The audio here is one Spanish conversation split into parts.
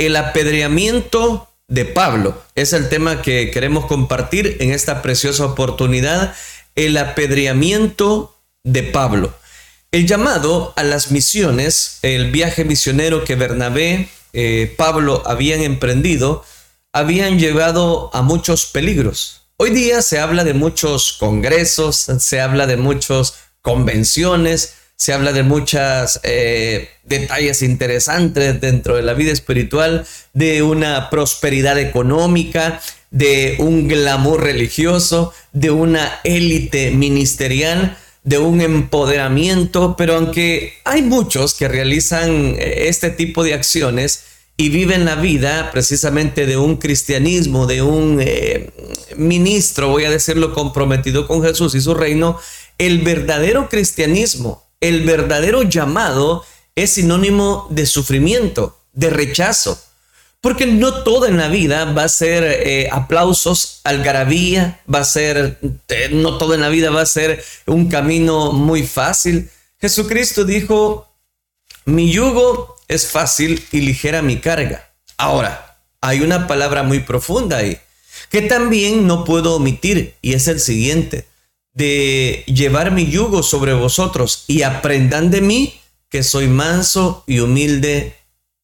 el apedreamiento de Pablo. Es el tema que queremos compartir en esta preciosa oportunidad, el apedreamiento de Pablo. El llamado a las misiones, el viaje misionero que Bernabé, eh, Pablo habían emprendido, habían llevado a muchos peligros. Hoy día se habla de muchos congresos, se habla de muchas convenciones, se habla de muchos eh, detalles interesantes dentro de la vida espiritual, de una prosperidad económica, de un glamour religioso, de una élite ministerial, de un empoderamiento, pero aunque hay muchos que realizan eh, este tipo de acciones y viven la vida precisamente de un cristianismo, de un eh, ministro, voy a decirlo, comprometido con Jesús y su reino, el verdadero cristianismo el verdadero llamado es sinónimo de sufrimiento, de rechazo. Porque no todo en la vida va a ser eh, aplausos, algarabía, va a ser, eh, no todo en la vida va a ser un camino muy fácil. Jesucristo dijo, mi yugo es fácil y ligera mi carga. Ahora, hay una palabra muy profunda ahí, que también no puedo omitir, y es el siguiente de llevar mi yugo sobre vosotros y aprendan de mí que soy manso y humilde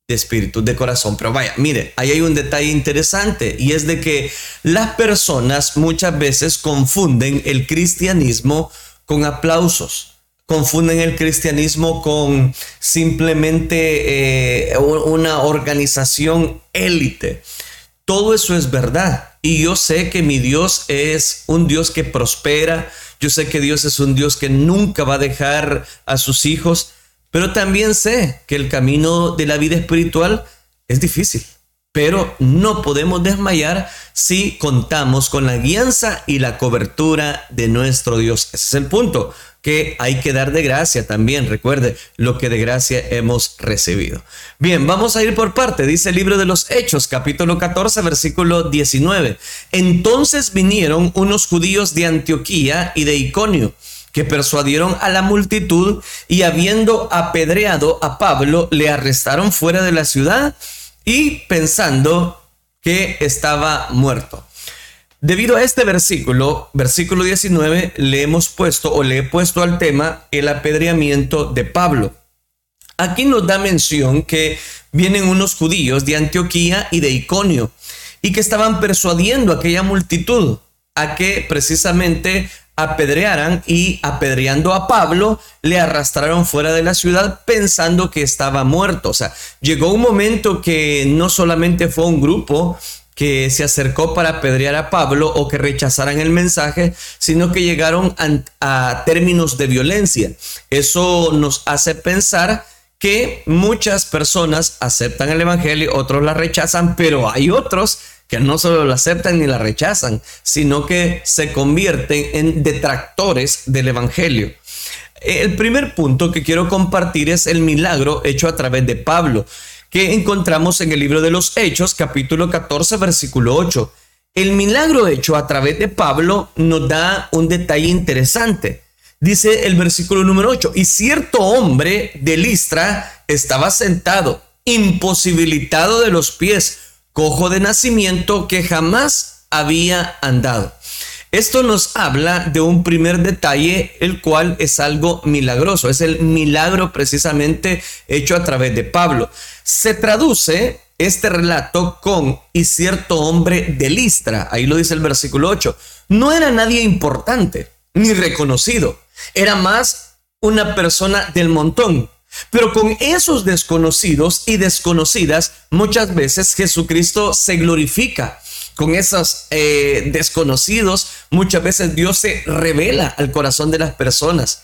de espíritu, de corazón. Pero vaya, mire, ahí hay un detalle interesante y es de que las personas muchas veces confunden el cristianismo con aplausos. Confunden el cristianismo con simplemente eh, una organización élite. Todo eso es verdad. Y yo sé que mi Dios es un Dios que prospera. Yo sé que Dios es un Dios que nunca va a dejar a sus hijos. Pero también sé que el camino de la vida espiritual es difícil. Pero no podemos desmayar si contamos con la guianza y la cobertura de nuestro Dios. Ese es el punto que hay que dar de gracia también. Recuerde lo que de gracia hemos recibido. Bien, vamos a ir por parte. Dice el libro de los Hechos, capítulo 14, versículo 19. Entonces vinieron unos judíos de Antioquía y de Iconio que persuadieron a la multitud y habiendo apedreado a Pablo, le arrestaron fuera de la ciudad y pensando que estaba muerto. Debido a este versículo, versículo 19, le hemos puesto o le he puesto al tema el apedreamiento de Pablo. Aquí nos da mención que vienen unos judíos de Antioquía y de Iconio y que estaban persuadiendo a aquella multitud a que precisamente apedrearan y apedreando a Pablo le arrastraron fuera de la ciudad pensando que estaba muerto. O sea, llegó un momento que no solamente fue un grupo que se acercó para apedrear a Pablo o que rechazaran el mensaje, sino que llegaron a, términos de violencia. Eso nos hace pensar que muchas personas aceptan el Evangelio, otros la rechazan, pero hay otros que no solo la aceptan ni la rechazan, sino que se convierten en detractores del Evangelio. El primer punto que quiero compartir es el milagro hecho a través de Pablo que encontramos en el libro de los Hechos, capítulo 14, versículo 8. El milagro hecho a través de Pablo nos da un detalle interesante. Dice el versículo número 8, y cierto hombre de Listra estaba sentado, imposibilitado de los pies, cojo de nacimiento que jamás había andado. Esto nos habla de un primer detalle, el cual es algo milagroso, es el milagro precisamente hecho a través de Pablo. Se traduce este relato con y cierto hombre de Listra, ahí lo dice el versículo 8, no era nadie importante ni reconocido, era más una persona del montón. Pero con esos desconocidos y desconocidas, muchas veces Jesucristo se glorifica con esos eh, desconocidos, muchas veces Dios se revela al corazón de las personas.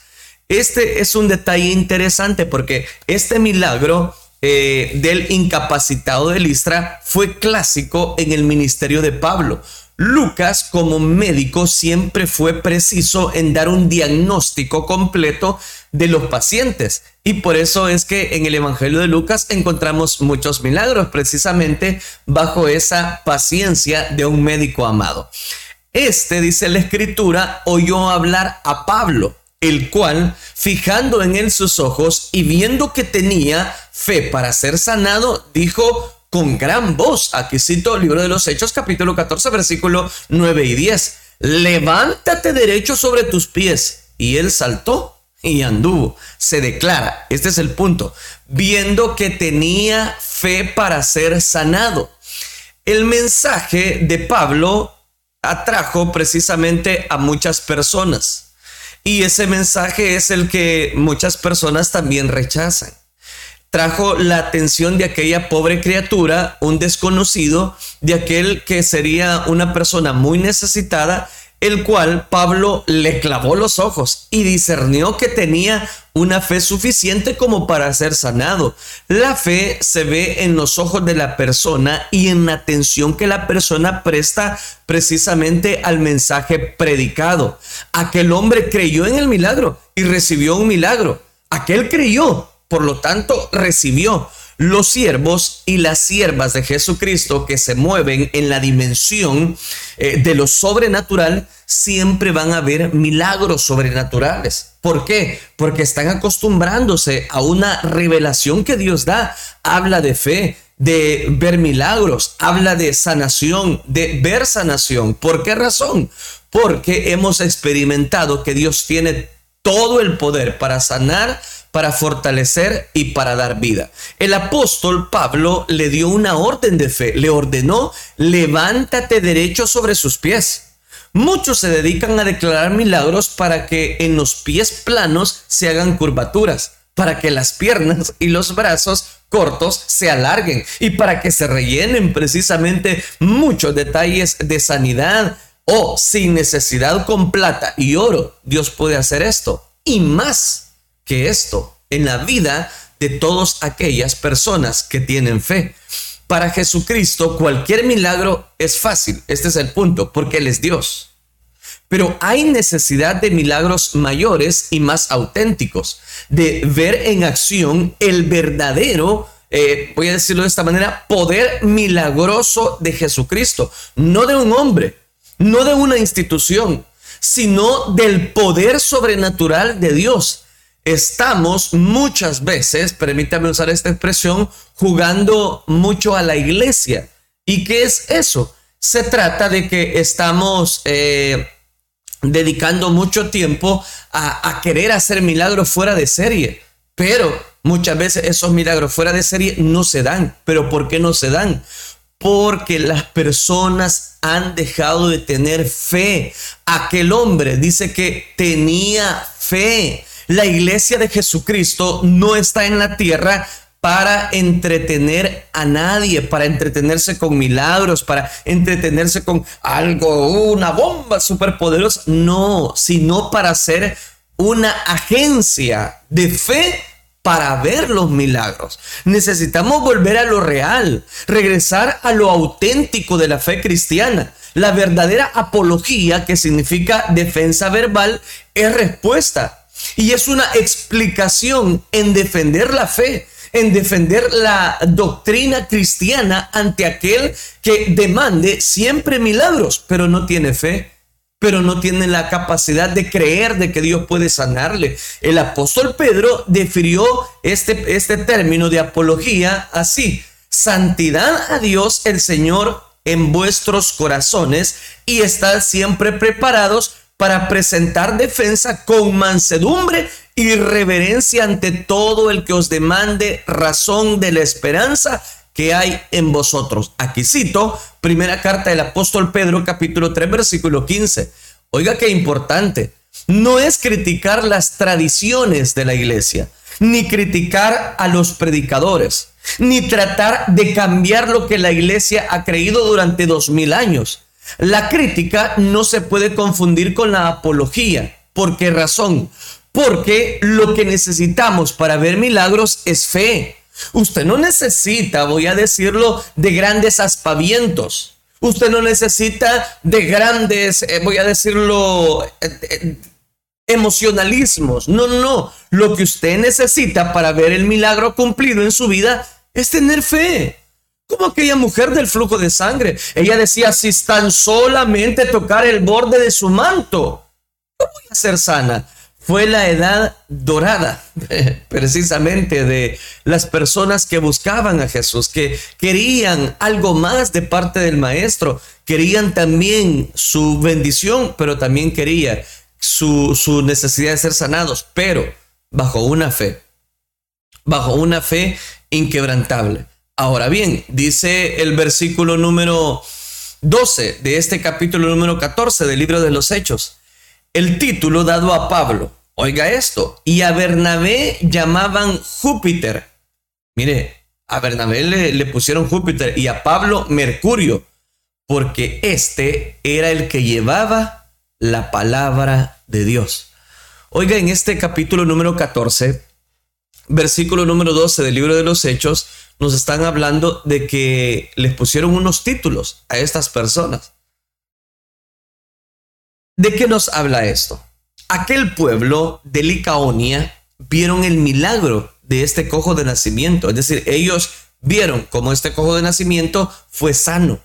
Este es un detalle interesante porque este milagro eh, del incapacitado de Listra fue clásico en el ministerio de Pablo. Lucas como médico siempre fue preciso en dar un diagnóstico completo de los pacientes. Y por eso es que en el Evangelio de Lucas encontramos muchos milagros, precisamente bajo esa paciencia de un médico amado. Este, dice la escritura, oyó hablar a Pablo, el cual, fijando en él sus ojos y viendo que tenía fe para ser sanado, dijo, con gran voz. Aquí cito el libro de los Hechos, capítulo 14, versículo 9 y 10. Levántate derecho sobre tus pies. Y él saltó y anduvo. Se declara, este es el punto, viendo que tenía fe para ser sanado. El mensaje de Pablo atrajo precisamente a muchas personas. Y ese mensaje es el que muchas personas también rechazan. Trajo la atención de aquella pobre criatura, un desconocido, de aquel que sería una persona muy necesitada el cual Pablo le clavó los ojos y discernió que tenía una fe suficiente como para ser sanado. La fe se ve en los ojos de la persona y en la atención que la persona presta precisamente al mensaje predicado. Aquel hombre creyó en el milagro y recibió un milagro. Aquel creyó, por lo tanto recibió los siervos y las siervas de Jesucristo que se mueven en la dimensión eh, de lo sobrenatural, siempre van a ver milagros sobrenaturales. ¿Por qué? Porque están acostumbrándose a una revelación que Dios da. Habla de fe, de ver milagros, habla de sanación, de ver sanación. ¿Por qué razón? Porque hemos experimentado que Dios tiene todo el poder para sanar para fortalecer y para dar vida. El apóstol Pablo le dio una orden de fe, le ordenó, levántate derecho sobre sus pies. Muchos se dedican a declarar milagros para que en los pies planos se hagan curvaturas, para que las piernas y los brazos cortos se alarguen y para que se rellenen precisamente muchos detalles de sanidad o sin necesidad con plata y oro. Dios puede hacer esto y más que esto en la vida de todas aquellas personas que tienen fe. Para Jesucristo cualquier milagro es fácil, este es el punto, porque Él es Dios. Pero hay necesidad de milagros mayores y más auténticos, de ver en acción el verdadero, eh, voy a decirlo de esta manera, poder milagroso de Jesucristo, no de un hombre, no de una institución, sino del poder sobrenatural de Dios estamos muchas veces, permítame usar esta expresión, jugando mucho a la iglesia. ¿Y qué es eso? Se trata de que estamos eh, dedicando mucho tiempo a, a querer hacer milagros fuera de serie, pero muchas veces esos milagros fuera de serie no se dan. ¿Pero por qué no se dan? porque las personas han dejado de tener fe. Aquel hombre dice que tenía fe. La iglesia de Jesucristo no está en la tierra para entretener a nadie, para entretenerse con milagros, para entretenerse con algo, una bomba superpoderosa. No, sino para ser una agencia de fe para ver los milagros. Necesitamos volver a lo real, regresar a lo auténtico de la fe cristiana. La verdadera apología, que significa defensa verbal, es respuesta y es una explicación en defender la fe, en defender la doctrina cristiana ante aquel que demande siempre milagros, pero no tiene fe, pero no tiene la capacidad de creer de que Dios puede sanarle. El apóstol Pedro definió este, este término de apología así, santidad a Dios el Señor en vuestros corazones y estar siempre preparados para presentar defensa con mansedumbre y reverencia ante todo el que os demande razón de la esperanza que hay en vosotros. Aquí cito, primera carta del apóstol Pedro, capítulo 3, versículo 15. Oiga qué importante. No es criticar las tradiciones de la iglesia, ni criticar a los predicadores, ni tratar de cambiar lo que la iglesia ha creído durante dos mil años. La crítica no se puede confundir con la apología. ¿Por qué razón? Porque lo que necesitamos para ver milagros es fe. Usted no necesita, voy a decirlo, de grandes aspavientos. Usted no necesita de grandes, eh, voy a decirlo, eh, eh, emocionalismos. No, no, no. Lo que usted necesita para ver el milagro cumplido en su vida es tener fe. Como aquella mujer del flujo de sangre. Ella decía, si tan solamente tocar el borde de su manto, ¿cómo voy a ser sana? fue la edad dorada, precisamente de las personas que buscaban a Jesús, que querían algo más de parte del Maestro, querían también su bendición, pero también quería su, su necesidad de ser sanados, pero bajo una fe, bajo una fe inquebrantable. Ahora bien, dice el versículo número 12 de este capítulo número 14 del libro de los Hechos el título dado a Pablo. Oiga esto, y a Bernabé llamaban Júpiter. Mire, a Bernabé le, pusieron Júpiter y a Pablo Mercurio, porque este era el que llevaba la palabra de Dios. Oiga, en este capítulo número 14, versículo número 12 del libro de los Hechos, nos están hablando de que les pusieron unos títulos a estas personas. ¿De qué nos habla esto? Aquel pueblo de Licaonia vieron el milagro de este cojo de nacimiento. Es decir, ellos vieron cómo este cojo de nacimiento fue sano.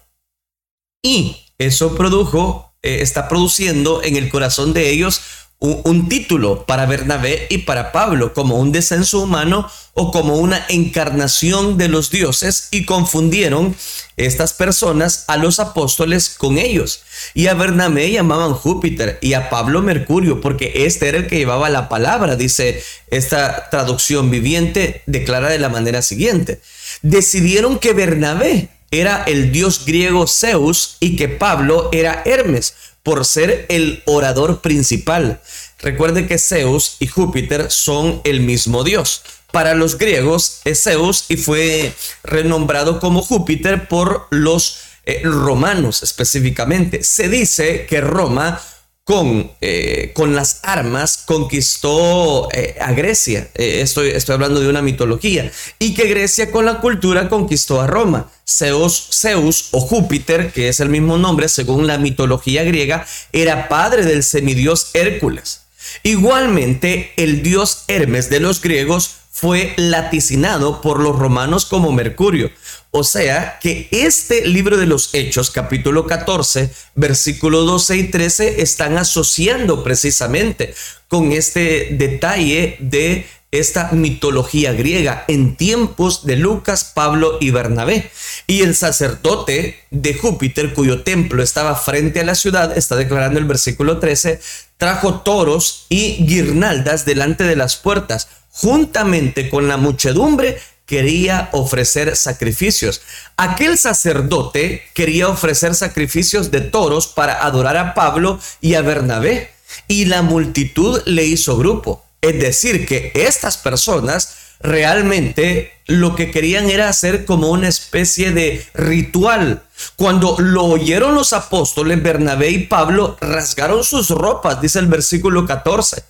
Y eso produjo, eh, está produciendo en el corazón de ellos un, título para Bernabé y para Pablo como un descenso humano o como una encarnación de los dioses y confundieron estas personas a los apóstoles con ellos. Y a Bernabé llamaban Júpiter y a Pablo Mercurio porque este era el que llevaba la palabra, dice esta traducción viviente, declara de la manera siguiente. Decidieron que Bernabé era el dios griego Zeus y que Pablo era Hermes por ser el orador principal. Recuerde que Zeus y Júpiter son el mismo dios. Para los griegos es Zeus y fue renombrado como Júpiter por los eh, romanos específicamente. Se dice que Roma con, eh, con las armas conquistó eh, a Grecia. Eh, estoy, estoy hablando de una mitología. Y que Grecia con la cultura conquistó a Roma. Zeus, Zeus o Júpiter, que es el mismo nombre según la mitología griega, era padre del semidios Hércules. Igualmente, el dios Hermes de los griegos fue laticinado por los romanos como Mercurio. O sea que este libro de los Hechos, capítulo 14, versículo 12 y 13, están asociando precisamente con este detalle de esta mitología griega en tiempos de Lucas, Pablo y Bernabé. Y el sacerdote de Júpiter, cuyo templo estaba frente a la ciudad, está declarando el versículo 13, trajo toros y guirnaldas delante de las puertas juntamente con la muchedumbre, quería ofrecer sacrificios. Aquel sacerdote quería ofrecer sacrificios de toros para adorar a Pablo y a Bernabé, y la multitud le hizo grupo. Es decir, que estas personas realmente lo que querían era hacer como una especie de ritual. Cuando lo oyeron los apóstoles, Bernabé y Pablo rasgaron sus ropas, dice el versículo 14.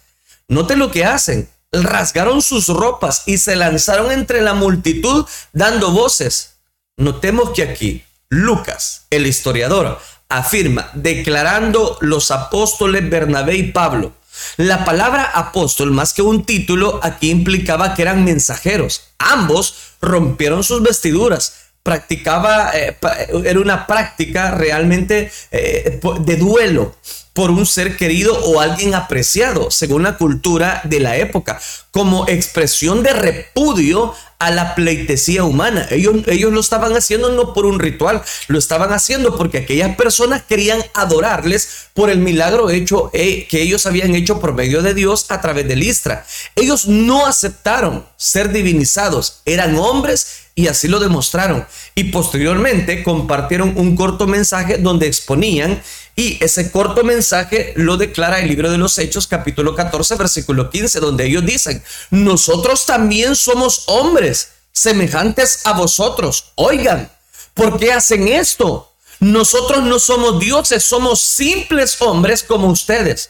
Note lo que hacen rasgaron sus ropas y se lanzaron entre la multitud dando voces. Notemos que aquí Lucas, el historiador, afirma, declarando los apóstoles Bernabé y Pablo. La palabra apóstol, más que un título, aquí implicaba que eran mensajeros. Ambos rompieron sus vestiduras. Practicaba, eh, era una práctica realmente eh, de duelo por un ser querido o alguien apreciado, según la cultura de la época, como expresión de repudio a la pleitesía humana. Ellos, ellos lo estaban haciendo no por un ritual, lo estaban haciendo porque aquellas personas querían adorarles por el milagro hecho eh, que ellos habían hecho por medio de Dios a través de Listra. Ellos no aceptaron ser divinizados, eran hombres y así lo demostraron. Y posteriormente compartieron un corto mensaje donde exponían y ese corto mensaje lo declara el libro de los Hechos capítulo 14 versículo 15 donde ellos dicen, nosotros también somos hombres semejantes a vosotros. Oigan, ¿por qué hacen esto? Nosotros no somos dioses, somos simples hombres como ustedes.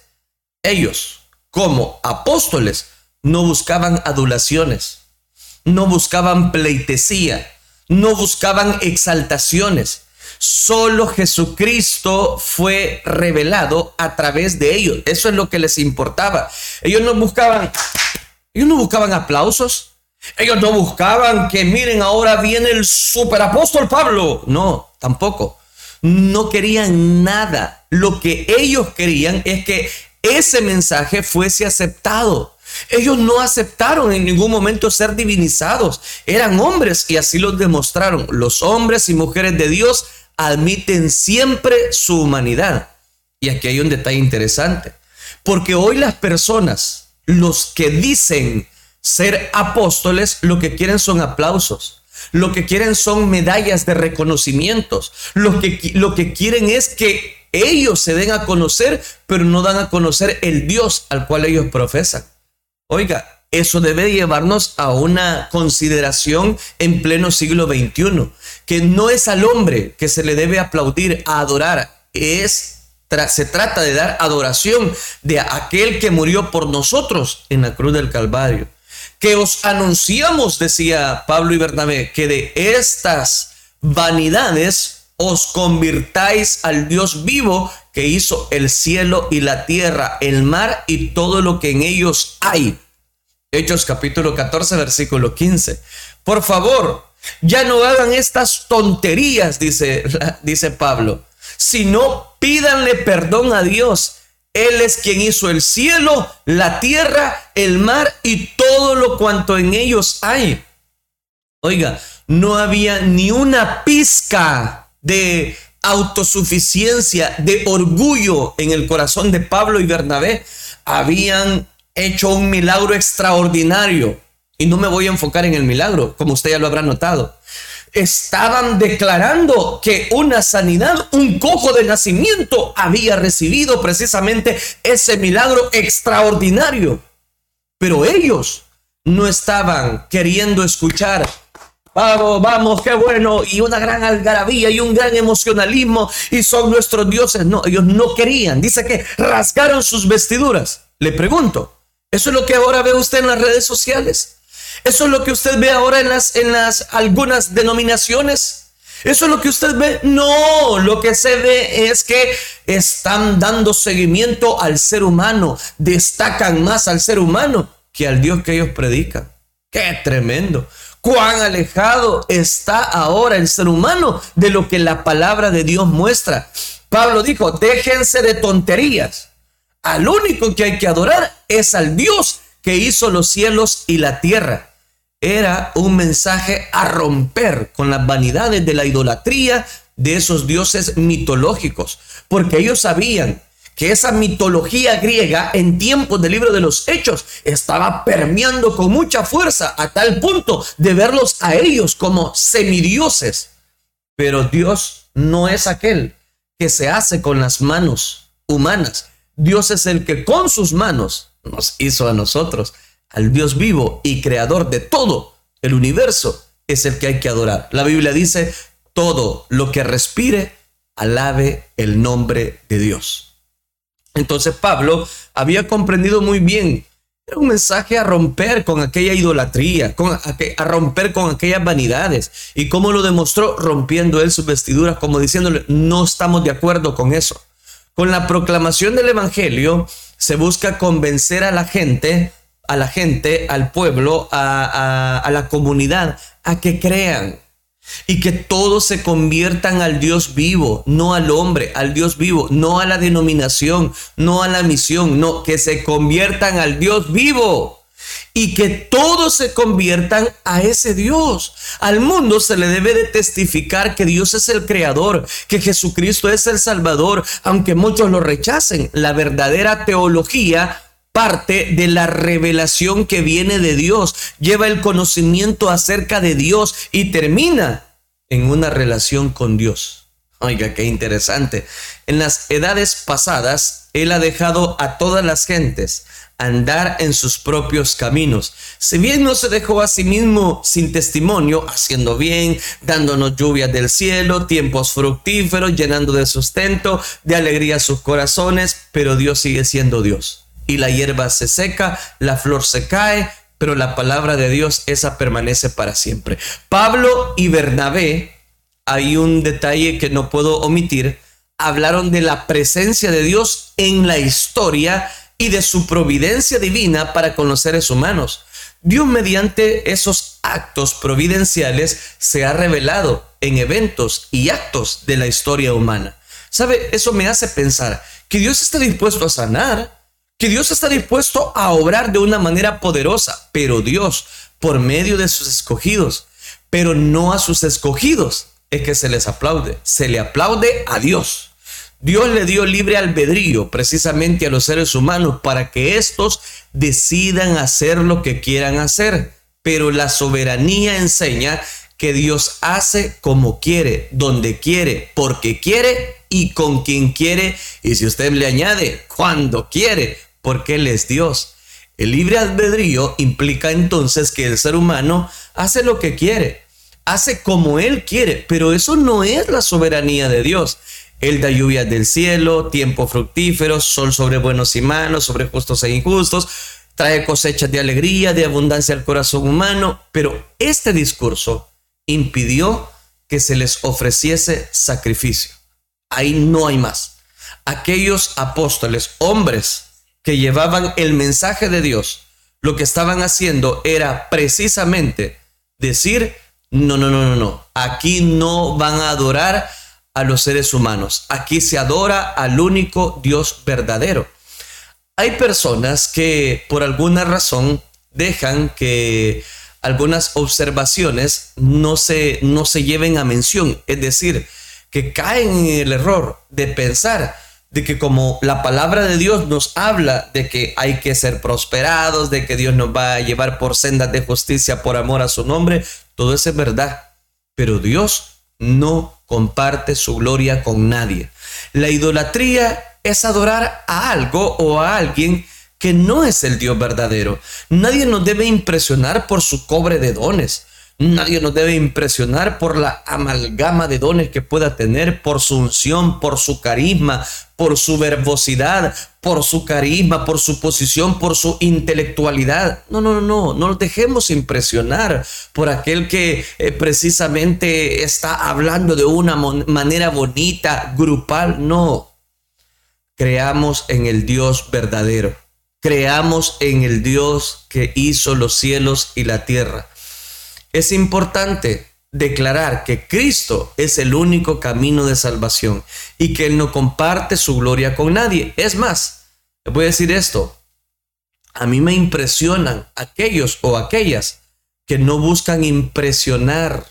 Ellos, como apóstoles, no buscaban adulaciones no buscaban pleitesía, no buscaban exaltaciones. Solo Jesucristo fue revelado a través de ellos. Eso es lo que les importaba. Ellos no buscaban, ellos no buscaban aplausos. Ellos no buscaban que miren ahora viene el superapóstol Pablo. No, tampoco. No querían nada. Lo que ellos querían es que ese mensaje fuese aceptado. Ellos no aceptaron en ningún momento ser divinizados. Eran hombres y así lo demostraron. Los hombres y mujeres de Dios admiten siempre su humanidad. Y aquí hay un detalle interesante. Porque hoy las personas, los que dicen ser apóstoles, lo que quieren son aplausos. Lo que quieren son medallas de reconocimientos. Lo que, lo que quieren es que ellos se den a conocer, pero no dan a conocer el Dios al cual ellos profesan. Oiga, eso debe llevarnos a una consideración en pleno siglo XXI, que no es al hombre que se le debe aplaudir, a adorar, es se trata de dar adoración de aquel que murió por nosotros en la cruz del Calvario. Que os anunciamos, decía Pablo y Bernabé, que de estas vanidades os convirtáis al Dios vivo que hizo el cielo y la tierra, el mar y todo lo que en ellos hay. Hechos capítulo 14, versículo 15. Por favor, ya no hagan estas tonterías, dice, dice Pablo, sino pídanle perdón a Dios. Él es quien hizo el cielo, la tierra, el mar y todo lo cuanto en ellos hay. Oiga, no había ni una pizca de autosuficiencia, de orgullo en el corazón de Pablo y Bernabé, habían hecho un milagro extraordinario. Y no me voy a enfocar en el milagro, como usted ya lo habrá notado. Estaban declarando que una sanidad, un cojo de nacimiento, había recibido precisamente ese milagro extraordinario. Pero ellos no estaban queriendo escuchar Vamos, vamos, qué bueno. Y una gran algarabía y un gran emocionalismo. Y son nuestros dioses. No, ellos no querían. Dice que rasgaron sus vestiduras. Le pregunto, ¿eso es lo que ahora ve usted en las redes sociales? ¿Eso es lo que usted ve ahora en las, en las algunas denominaciones? ¿Eso es lo que usted ve? No, lo que se ve es que están dando seguimiento al ser humano, destacan más al ser humano que al Dios que ellos predican. Qué tremendo cuán alejado está ahora el ser humano de lo que la palabra de Dios muestra. Pablo dijo, déjense de tonterías. Al único que hay que adorar es al Dios que hizo los cielos y la tierra. Era un mensaje a romper con las vanidades de la idolatría de esos dioses mitológicos, porque ellos sabían que esa mitología griega en tiempos del libro de los hechos estaba permeando con mucha fuerza a tal punto de verlos a ellos como semidioses. Pero Dios no es aquel que se hace con las manos humanas. Dios es el que con sus manos nos hizo a nosotros. Al Dios vivo y creador de todo el universo es el que hay que adorar. La Biblia dice, todo lo que respire, alabe el nombre de Dios. Entonces Pablo había comprendido muy bien. Era un mensaje a romper con aquella idolatría, a, romper con aquellas vanidades. ¿Y cómo lo demostró? Rompiendo él sus vestiduras, como diciéndole, no estamos de acuerdo con eso. Con la proclamación del Evangelio se busca convencer a la gente, a la gente, al pueblo, a la comunidad, a que crean, y que todos se conviertan al Dios vivo, no al hombre, al Dios vivo, no a la denominación, no a la misión, no, que se conviertan al Dios vivo y que todos se conviertan a ese Dios. Al mundo se le debe de testificar que Dios es el creador, que Jesucristo es el Salvador, aunque muchos lo rechacen. La verdadera teología parte de la revelación que viene de Dios, lleva el conocimiento acerca de Dios y termina en una relación con Dios. Oiga, qué interesante. En las edades pasadas, Él ha dejado a todas las gentes andar en sus propios caminos. Si bien no se dejó a sí mismo sin testimonio, haciendo bien, dándonos lluvias del cielo, tiempos fructíferos, llenando de sustento, de alegría sus corazones, pero Dios sigue siendo Dios y la hierba se seca, la flor se cae, pero la palabra de Dios esa permanece para siempre. Pablo y Bernabé, hay un detalle que no puedo omitir, hablaron de la presencia de Dios en la historia y de su providencia divina para con los seres humanos. Dios mediante esos actos providenciales se ha revelado en eventos y actos de la historia humana. ¿Sabe? Eso me hace pensar que Dios está dispuesto a sanar, que Dios está dispuesto a obrar de una manera poderosa, pero Dios, por medio de sus escogidos, pero no a sus escogidos, es que se les aplaude, se le aplaude a Dios. Dios le dio libre albedrío precisamente a los seres humanos para que éstos decidan hacer lo que quieran hacer. Pero la soberanía enseña que Dios hace como quiere, donde quiere, porque quiere y con quien quiere. Y si usted le añade, cuando quiere, porque Él es Dios. El libre albedrío implica entonces que el ser humano hace lo que quiere, hace como Él quiere, pero eso no es la soberanía de Dios. Él da lluvias del cielo, tiempo fructífero, sol sobre buenos y malos, sobre justos e injustos, trae cosechas de alegría, de abundancia al corazón humano, pero este discurso impidió que se les ofreciese sacrificio. Ahí no hay más. Aquellos apóstoles, hombres que llevaban el mensaje de Dios, lo que estaban haciendo era precisamente decir, no, no, no, no, no, aquí no van a adorar a los seres humanos, aquí se adora al único Dios verdadero. Hay personas que por alguna razón dejan que algunas observaciones no se, no se lleven a mención, es decir, que caen en el error de pensar de que como la palabra de Dios nos habla de que hay que ser prosperados, de que Dios nos va a llevar por sendas de justicia por amor a su nombre, todo eso es verdad, pero Dios no comparte su gloria con nadie. La idolatría es adorar a algo o a alguien que no es el Dios verdadero. Nadie nos debe impresionar por su cobre de dones. Nadie nos debe impresionar por la amalgama de dones que pueda tener, por su unción, por su carisma, por su verbosidad, por su carisma, por su posición, por su intelectualidad. No, no, no, no nos dejemos impresionar por aquel que eh, precisamente está hablando de una manera bonita, grupal. No, creamos en el Dios verdadero creamos en el Dios que hizo los cielos y la tierra. Es importante declarar que Cristo es el único camino de salvación y que Él no comparte su gloria con nadie. Es más, le voy a decir esto, a mí me impresionan aquellos o aquellas que no buscan impresionar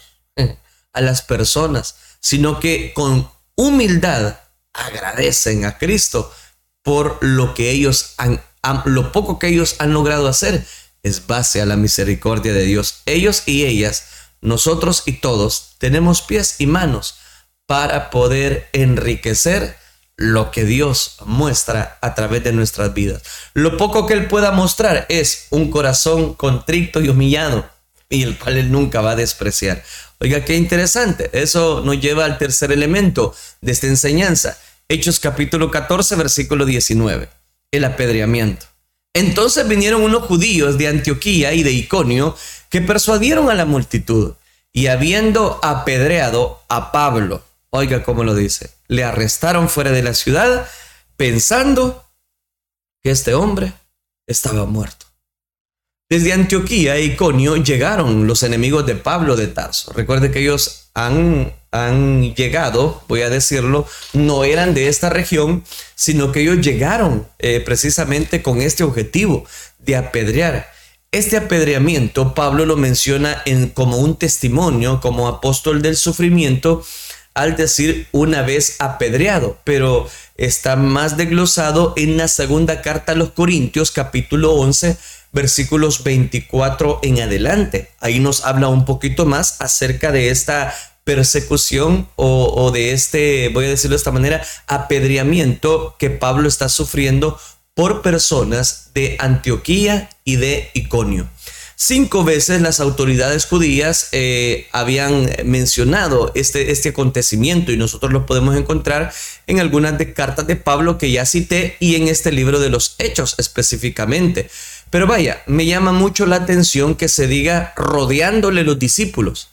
a las personas, sino que con humildad agradecen a Cristo por lo que ellos han lo poco que ellos han logrado hacer es base a la misericordia de Dios. Ellos y ellas, nosotros y todos, tenemos pies y manos para poder enriquecer lo que Dios muestra a través de nuestras vidas. Lo poco que Él pueda mostrar es un corazón contrito y humillado, y el cual Él nunca va a despreciar. Oiga, qué interesante. Eso nos lleva al tercer elemento de esta enseñanza. Hechos capítulo 14, versículo 19 el apedreamiento. Entonces vinieron unos judíos de Antioquía y de Iconio que persuadieron a la multitud y habiendo apedreado a Pablo, oiga cómo lo dice, le arrestaron fuera de la ciudad pensando que este hombre estaba muerto. Desde Antioquía e Iconio llegaron los enemigos de Pablo de Tarso. Recuerde que ellos han llegado, voy a decirlo, no eran de esta región, sino que ellos llegaron eh, precisamente con este objetivo de apedrear. Este apedreamiento Pablo lo menciona en, como un testimonio, como apóstol del sufrimiento, al decir una vez apedreado, pero está más desglosado en la segunda carta a los Corintios, capítulo 11, versículos 24 en adelante. Ahí nos habla un poquito más acerca de esta persecución o, de este, voy a decirlo de esta manera, apedreamiento que Pablo está sufriendo por personas de Antioquía y de Iconio. Cinco veces las autoridades judías eh, habían mencionado este, este acontecimiento y nosotros lo podemos encontrar en algunas de cartas de Pablo que ya cité y en este libro de los Hechos específicamente. Pero vaya, me llama mucho la atención que se diga rodeándole los discípulos.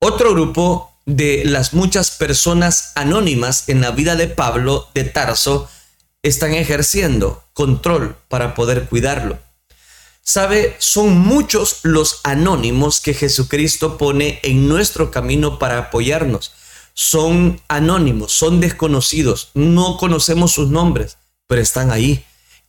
Otro grupo de las muchas personas anónimas en la vida de Pablo de Tarso están ejerciendo control para poder cuidarlo. Sabe, son muchos los anónimos que Jesucristo pone en nuestro camino para apoyarnos. Son anónimos, son desconocidos, no conocemos sus nombres, pero están ahí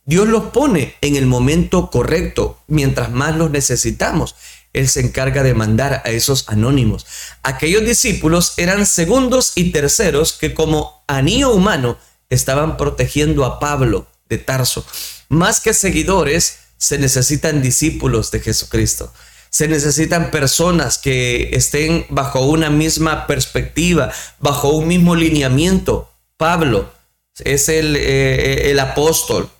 Dios los pone en el momento correcto, mientras más los necesitamos. Él se encarga de mandar a esos anónimos. Aquellos discípulos eran segundos y terceros que como anillo humano estaban protegiendo a Pablo de Tarso. Más que seguidores, se necesitan discípulos de Jesucristo. Se necesitan personas que estén bajo una misma perspectiva, bajo un mismo lineamiento. Pablo es el, eh, el apóstol,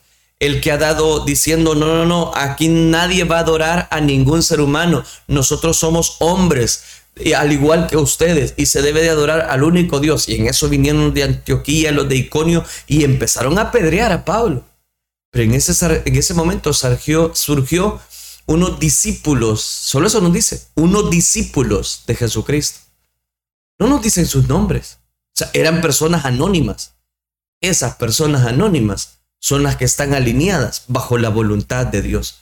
el que ha dado diciendo, no, no, no, aquí nadie va a adorar a ningún ser humano. Nosotros somos hombres, y al igual que ustedes, y se debe de adorar al único Dios. Y en eso vinieron de Antioquía, los de Iconio, y empezaron a apedrear a Pablo. Pero en ese, en ese momento surgió, surgió unos discípulos, solo eso nos dice, unos discípulos de Jesucristo. No nos dicen sus nombres. O sea, eran personas anónimas. Esas personas anónimas son las que están alineadas bajo la voluntad de Dios.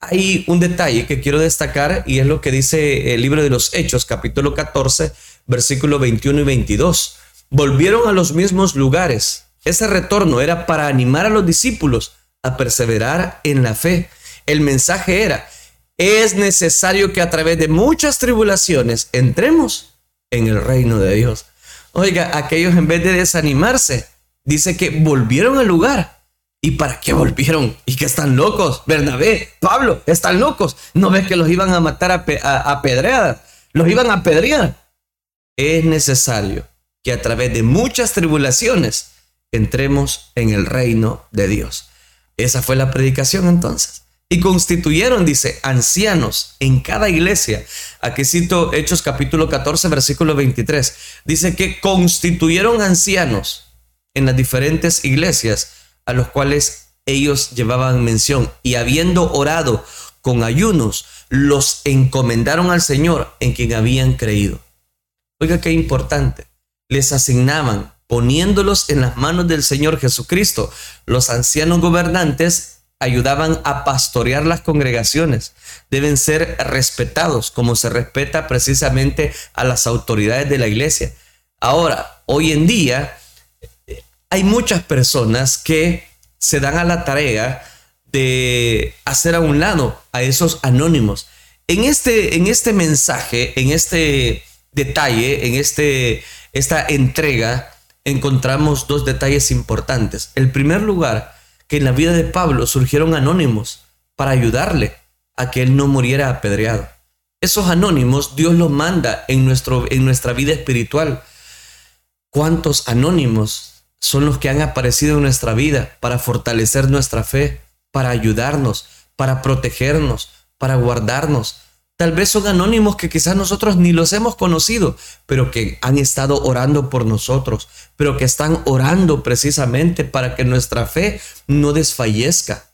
Hay un detalle que quiero destacar y es lo que dice el libro de los Hechos, capítulo 14, versículo 21 y 22. Volvieron a los mismos lugares. Ese retorno era para animar a los discípulos a perseverar en la fe. El mensaje era, es necesario que a través de muchas tribulaciones entremos en el reino de Dios. Oiga, aquellos en vez de desanimarse, dice que volvieron al lugar. ¿Y para qué volvieron? ¿Y que están locos? Bernabé, Pablo, están locos. ¿No ves que los iban a matar a, a, pedreadas? Los iban a apedrear. Es necesario que a través de muchas tribulaciones entremos en el reino de Dios. Esa fue la predicación entonces. Y constituyeron, dice, ancianos en cada iglesia. Aquí cito Hechos capítulo 14, versículo 23. Dice que constituyeron ancianos en las diferentes iglesias a los cuales ellos llevaban mención y habiendo orado con ayunos, los encomendaron al Señor en quien habían creído. Oiga, qué importante. Les asignaban, poniéndolos en las manos del Señor Jesucristo. Los ancianos gobernantes ayudaban a pastorear las congregaciones. Deben ser respetados como se respeta precisamente a las autoridades de la iglesia. Ahora, hoy en día, hay muchas personas que se dan a la tarea de hacer a un lado a esos anónimos. En este, en este mensaje, en este detalle, en este, esta entrega, encontramos dos detalles importantes. El primer lugar, que en la vida de Pablo surgieron anónimos para ayudarle a que él no muriera apedreado. Esos anónimos Dios los manda en, nuestro, en nuestra vida espiritual. ¿Cuántos anónimos son los que han aparecido en nuestra vida para fortalecer nuestra fe, para ayudarnos, para protegernos, para guardarnos. Tal vez son anónimos que quizás nosotros ni los hemos conocido, pero que han estado orando por nosotros, pero que están orando precisamente para que nuestra fe no desfallezca.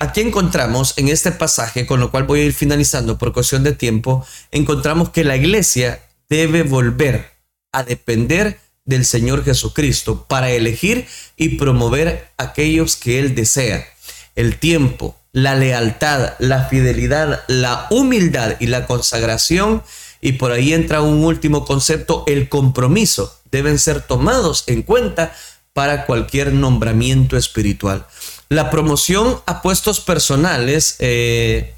aquí encontramos en este pasaje, con lo cual voy a ir finalizando por cuestión de tiempo, encontramos que la iglesia debe volver a depender del Señor Jesucristo para elegir y promover aquellos que Él desea. El tiempo, la lealtad, la fidelidad, la humildad y la consagración. Y por ahí entra un último concepto, el compromiso. Deben ser tomados en cuenta para cualquier nombramiento espiritual. La promoción a puestos personales eh,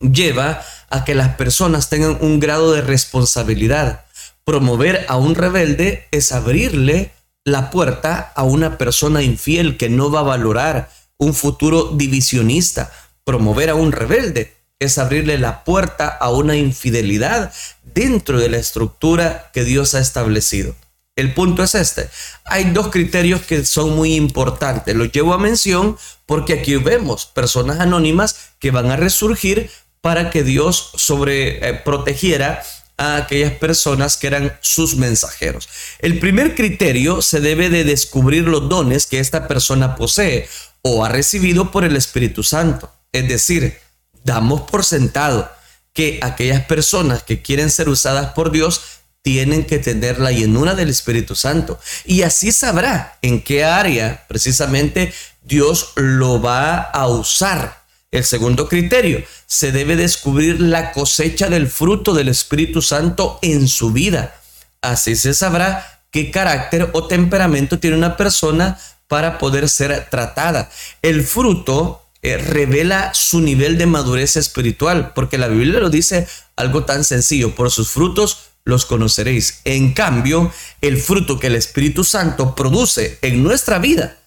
lleva a que las personas tengan un grado de responsabilidad Promover a un rebelde es abrirle la puerta a una persona infiel que no va a valorar un futuro divisionista. Promover a un rebelde es abrirle la puerta a una infidelidad dentro de la estructura que Dios ha establecido. El punto es este. Hay dos criterios que son muy importantes. Los llevo a mención porque aquí vemos personas anónimas que van a resurgir para que Dios sobre eh, protegiera a aquellas personas que eran sus mensajeros. El primer criterio se debe de descubrir los dones que esta persona posee o ha recibido por el Espíritu Santo. Es decir, damos por sentado que aquellas personas que quieren ser usadas por Dios tienen que tener la llenura del Espíritu Santo. Y así sabrá en qué área precisamente Dios lo va a usar el segundo criterio, se debe descubrir la cosecha del fruto del Espíritu Santo en su vida. Así se sabrá qué carácter o temperamento tiene una persona para poder ser tratada. El fruto eh, revela su nivel de madurez espiritual, porque la Biblia lo dice algo tan sencillo, por sus frutos los conoceréis. En cambio, el fruto que el Espíritu Santo produce en nuestra vida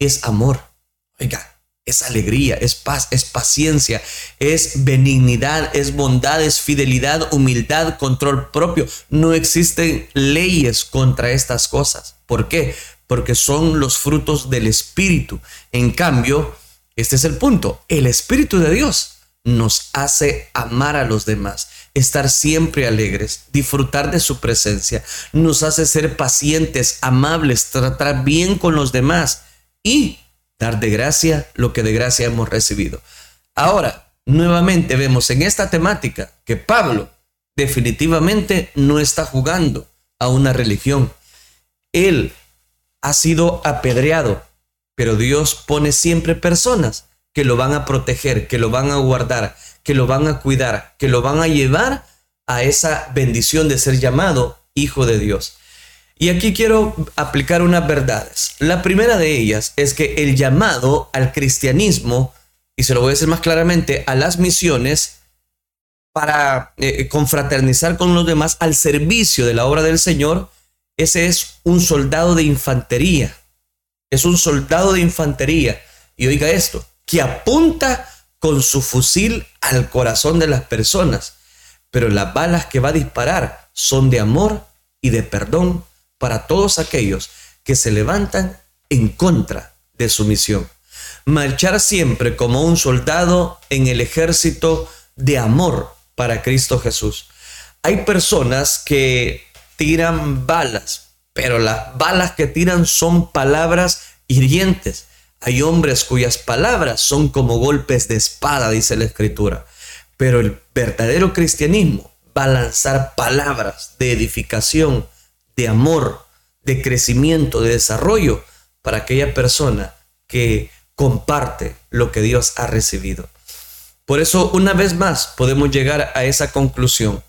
es amor. Oiga, es alegría, es paz, es paciencia, es benignidad, es bondad, es fidelidad, humildad, control propio. No existen leyes contra estas cosas. ¿Por qué? Porque son los frutos del Espíritu. En cambio, este es el punto. El Espíritu de Dios nos hace amar a los demás, estar siempre alegres, disfrutar de su presencia, nos hace ser pacientes, amables, tratar bien con los demás y dar de gracia lo que de gracia hemos recibido. Ahora, nuevamente vemos en esta temática que Pablo definitivamente no está jugando a una religión. Él ha sido apedreado, pero Dios pone siempre personas que lo van a proteger, que lo van a guardar, que lo van a cuidar, que lo van a llevar a esa bendición de ser llamado hijo de Dios. Y aquí quiero aplicar unas verdades. La primera de ellas es que el llamado al cristianismo, y se lo voy a decir más claramente, a las misiones, para eh, confraternizar con los demás al servicio de la obra del Señor, ese es un soldado de infantería es un soldado de infantería. Y oiga esto, que apunta con su fusil al corazón de las personas. Pero las balas que va a disparar son de amor y de perdón para todos aquellos que se levantan en contra de su misión. Marchar siempre como un soldado en el ejército de amor para Cristo Jesús. Hay personas que tiran balas pero las balas que tiran son palabras hirientes. Hay hombres cuyas palabras son como golpes de espada, dice la escritura. Pero el verdadero cristianismo va a lanzar palabras de edificación, de amor, de crecimiento, de desarrollo para aquella persona que comparte lo que Dios ha recibido. Por eso, una vez más, podemos llegar a esa conclusión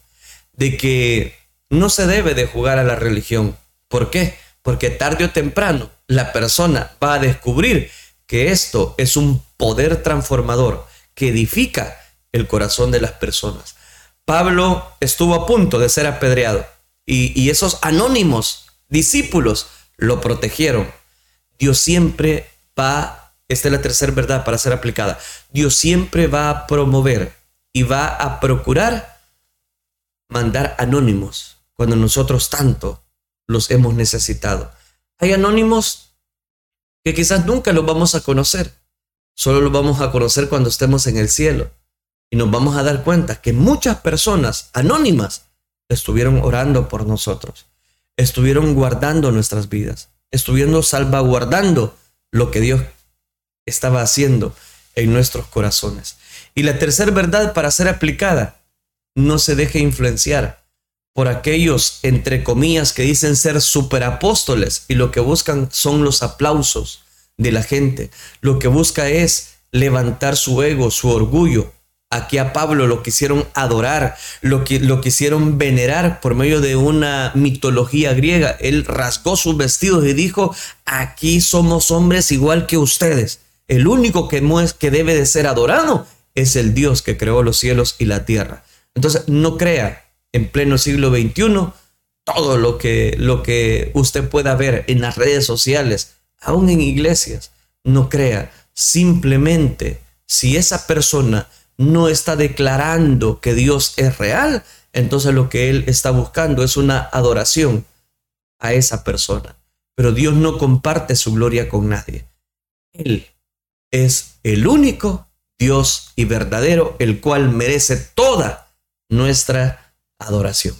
de que no se debe de jugar a la religión, ¿Por qué? Porque tarde o temprano la persona va a descubrir que esto es un poder transformador que edifica el corazón de las personas. Pablo estuvo a punto de ser apedreado y, esos anónimos discípulos lo protegieron. Dios siempre va, esta es la tercera verdad para ser aplicada, Dios siempre va a promover y va a procurar mandar anónimos cuando nosotros tanto los hemos necesitado. Hay anónimos que quizás nunca los vamos a conocer, solo los vamos a conocer cuando estemos en el cielo. Y nos vamos a dar cuenta que muchas personas anónimas estuvieron orando por nosotros, estuvieron guardando nuestras vidas, estuvieron salvaguardando lo que Dios estaba haciendo en nuestros corazones. Y la tercera verdad para ser aplicada, no se deje influenciar por aquellos, entre comillas, que dicen ser superapóstoles y lo que buscan son los aplausos de la gente. Lo que busca es levantar su ego, su orgullo. Aquí a Pablo lo quisieron adorar, lo, que, lo quisieron venerar por medio de una mitología griega. Él rasgó sus vestidos y dijo, aquí somos hombres igual que ustedes. El único que, que debe de ser adorado es el Dios que creó los cielos y la tierra. Entonces, no crea en pleno siglo XXI, todo lo que, lo que usted pueda ver en las redes sociales, aún en iglesias, no crea. Simplemente, si esa persona no está declarando que Dios es real, entonces lo que él está buscando es una adoración a esa persona. Pero Dios no comparte su gloria con nadie. Él es el único Dios y verdadero, el cual merece toda nuestra adoración.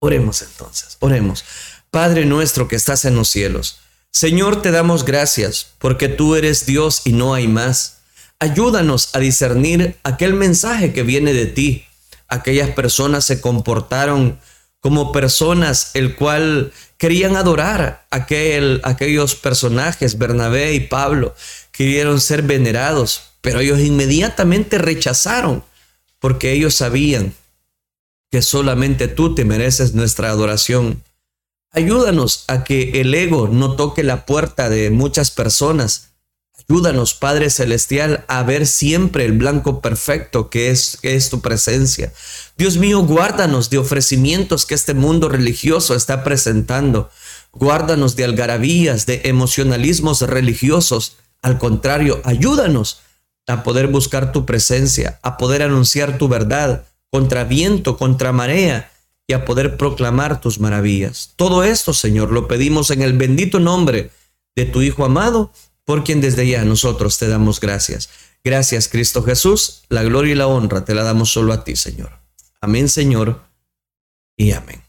Oremos entonces, oremos. Padre nuestro que estás en los cielos, Señor, te damos gracias porque tú eres Dios y no hay más. Ayúdanos a discernir aquel mensaje que viene de ti. Aquellas personas se comportaron como personas el cual querían adorar aquel, aquellos personajes, Bernabé y Pablo, querían ser venerados, pero ellos inmediatamente rechazaron porque ellos sabían que solamente tú te mereces nuestra adoración. Ayúdanos a que el ego no toque la puerta de muchas personas. Ayúdanos, Padre Celestial, a ver siempre el blanco perfecto que es, que es tu presencia. Dios mío, guárdanos de ofrecimientos que este mundo religioso está presentando. Guárdanos de algarabías, de emocionalismos religiosos. Al contrario, ayúdanos a poder buscar tu presencia, a poder anunciar tu verdad contra viento, contra marea y a poder proclamar tus maravillas. Todo esto, Señor, lo pedimos en el bendito nombre de tu Hijo amado, por quien desde ya nosotros te damos gracias. Gracias, Cristo Jesús. La gloria y la honra te la damos solo a ti, Señor. Amén, Señor, y amén.